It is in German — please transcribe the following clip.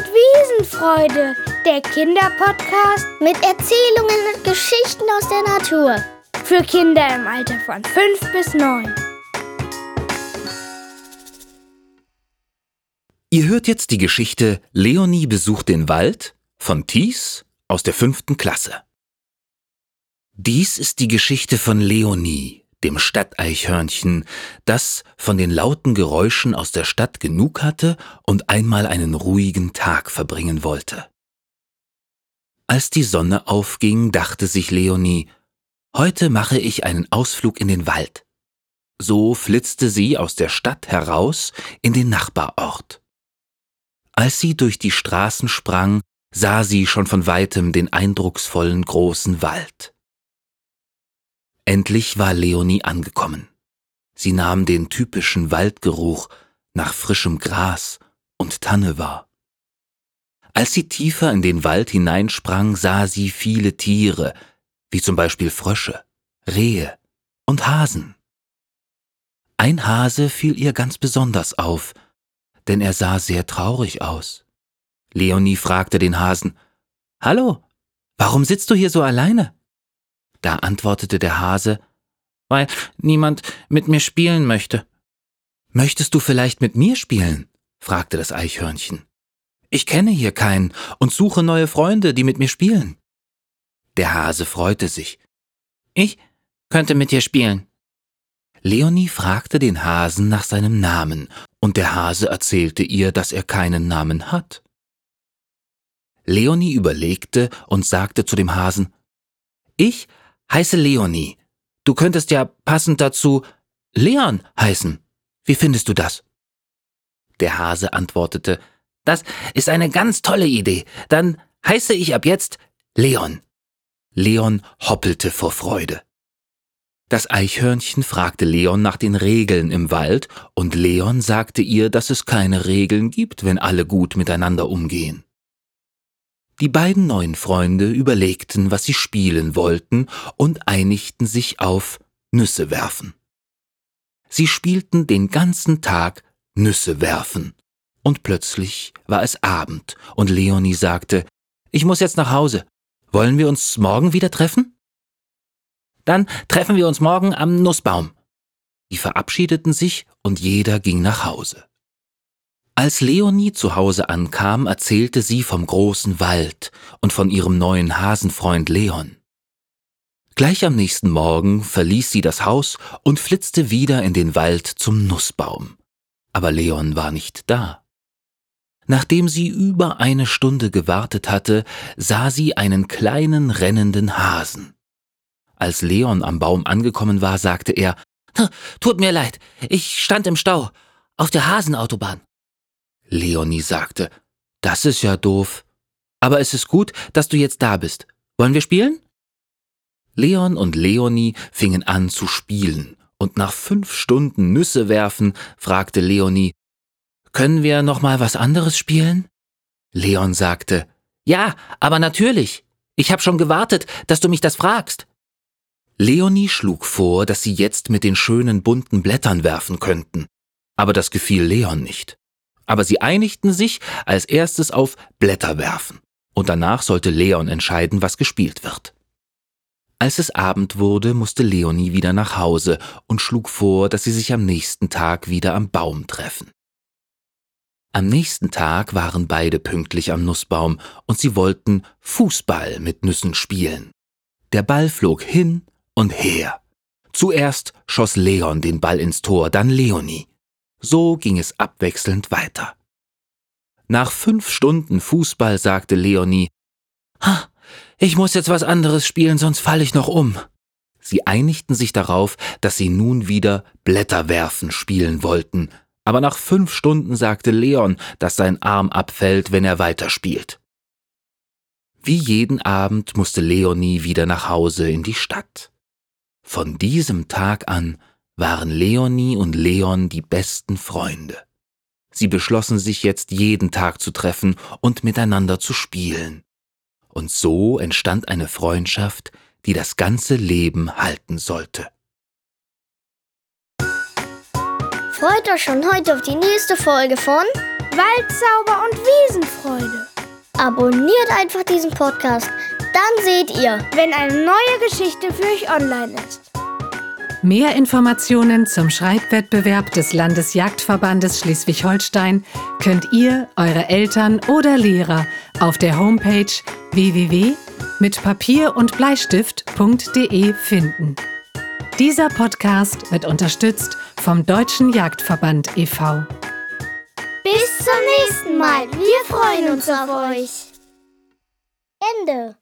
und Wiesenfreude, der Kinderpodcast mit Erzählungen und Geschichten aus der Natur. Für Kinder im Alter von 5 bis 9. Ihr hört jetzt die Geschichte Leonie besucht den Wald von Thies aus der fünften Klasse. Dies ist die Geschichte von Leonie, dem Stadteichhörnchen, das von den lauten Geräuschen aus der Stadt genug hatte und einmal einen ruhigen Tag verbringen wollte. Als die Sonne aufging, dachte sich Leonie, heute mache ich einen Ausflug in den Wald. So flitzte sie aus der Stadt heraus in den Nachbarort. Als sie durch die Straßen sprang, sah sie schon von weitem den eindrucksvollen großen Wald. Endlich war Leonie angekommen. Sie nahm den typischen Waldgeruch nach frischem Gras und Tanne wahr. Als sie tiefer in den Wald hineinsprang, sah sie viele Tiere, wie zum Beispiel Frösche, Rehe und Hasen. Ein Hase fiel ihr ganz besonders auf, denn er sah sehr traurig aus. Leonie fragte den Hasen, Hallo, warum sitzt du hier so alleine? Da antwortete der Hase, weil niemand mit mir spielen möchte. Möchtest du vielleicht mit mir spielen? fragte das Eichhörnchen. Ich kenne hier keinen und suche neue Freunde, die mit mir spielen. Der Hase freute sich. Ich könnte mit dir spielen. Leonie fragte den Hasen nach seinem Namen, und der Hase erzählte ihr, dass er keinen Namen hat. Leonie überlegte und sagte zu dem Hasen, Ich heiße Leonie. Du könntest ja passend dazu Leon heißen. Wie findest du das? Der Hase antwortete, das ist eine ganz tolle Idee. Dann heiße ich ab jetzt Leon. Leon hoppelte vor Freude. Das Eichhörnchen fragte Leon nach den Regeln im Wald, und Leon sagte ihr, dass es keine Regeln gibt, wenn alle gut miteinander umgehen. Die beiden neuen Freunde überlegten, was sie spielen wollten und einigten sich auf Nüsse werfen. Sie spielten den ganzen Tag Nüsse werfen. Und plötzlich war es Abend und Leonie sagte, ich muss jetzt nach Hause. Wollen wir uns morgen wieder treffen? Dann treffen wir uns morgen am Nussbaum. Die verabschiedeten sich und jeder ging nach Hause. Als Leonie zu Hause ankam, erzählte sie vom großen Wald und von ihrem neuen Hasenfreund Leon. Gleich am nächsten Morgen verließ sie das Haus und flitzte wieder in den Wald zum Nussbaum. Aber Leon war nicht da. Nachdem sie über eine Stunde gewartet hatte, sah sie einen kleinen rennenden Hasen. Als Leon am Baum angekommen war, sagte er, Tut mir leid, ich stand im Stau auf der Hasenautobahn. Leonie sagte, das ist ja doof. Aber es ist gut, dass du jetzt da bist. Wollen wir spielen? Leon und Leonie fingen an zu spielen, und nach fünf Stunden Nüsse werfen, fragte Leonie, können wir noch mal was anderes spielen? Leon sagte, ja, aber natürlich. Ich hab schon gewartet, dass du mich das fragst. Leonie schlug vor, dass sie jetzt mit den schönen bunten Blättern werfen könnten, aber das gefiel Leon nicht. Aber sie einigten sich als erstes auf Blätter werfen, und danach sollte Leon entscheiden, was gespielt wird. Als es Abend wurde, musste Leonie wieder nach Hause und schlug vor, dass sie sich am nächsten Tag wieder am Baum treffen. Am nächsten Tag waren beide pünktlich am Nussbaum und sie wollten Fußball mit Nüssen spielen. Der Ball flog hin und her. Zuerst schoss Leon den Ball ins Tor, dann Leonie. So ging es abwechselnd weiter. Nach fünf Stunden Fußball sagte Leonie, ich muss jetzt was anderes spielen, sonst falle ich noch um. Sie einigten sich darauf, dass sie nun wieder Blätterwerfen spielen wollten, aber nach fünf Stunden sagte Leon, dass sein Arm abfällt, wenn er weiterspielt. Wie jeden Abend musste Leonie wieder nach Hause in die Stadt. Von diesem Tag an waren Leonie und Leon die besten Freunde. Sie beschlossen sich jetzt jeden Tag zu treffen und miteinander zu spielen. Und so entstand eine Freundschaft, die das ganze Leben halten sollte. Freut euch schon heute auf die nächste Folge von Waldzauber und Wiesenfreude. Abonniert einfach diesen Podcast, dann seht ihr, wenn eine neue Geschichte für euch online ist. Mehr Informationen zum Schreibwettbewerb des Landesjagdverbandes Schleswig-Holstein könnt ihr, eure Eltern oder Lehrer auf der Homepage www.mitpapier und Bleistift.de finden. Dieser Podcast wird unterstützt vom Deutschen Jagdverband e.V. Bis zum nächsten Mal. Wir freuen uns auf euch. Ende.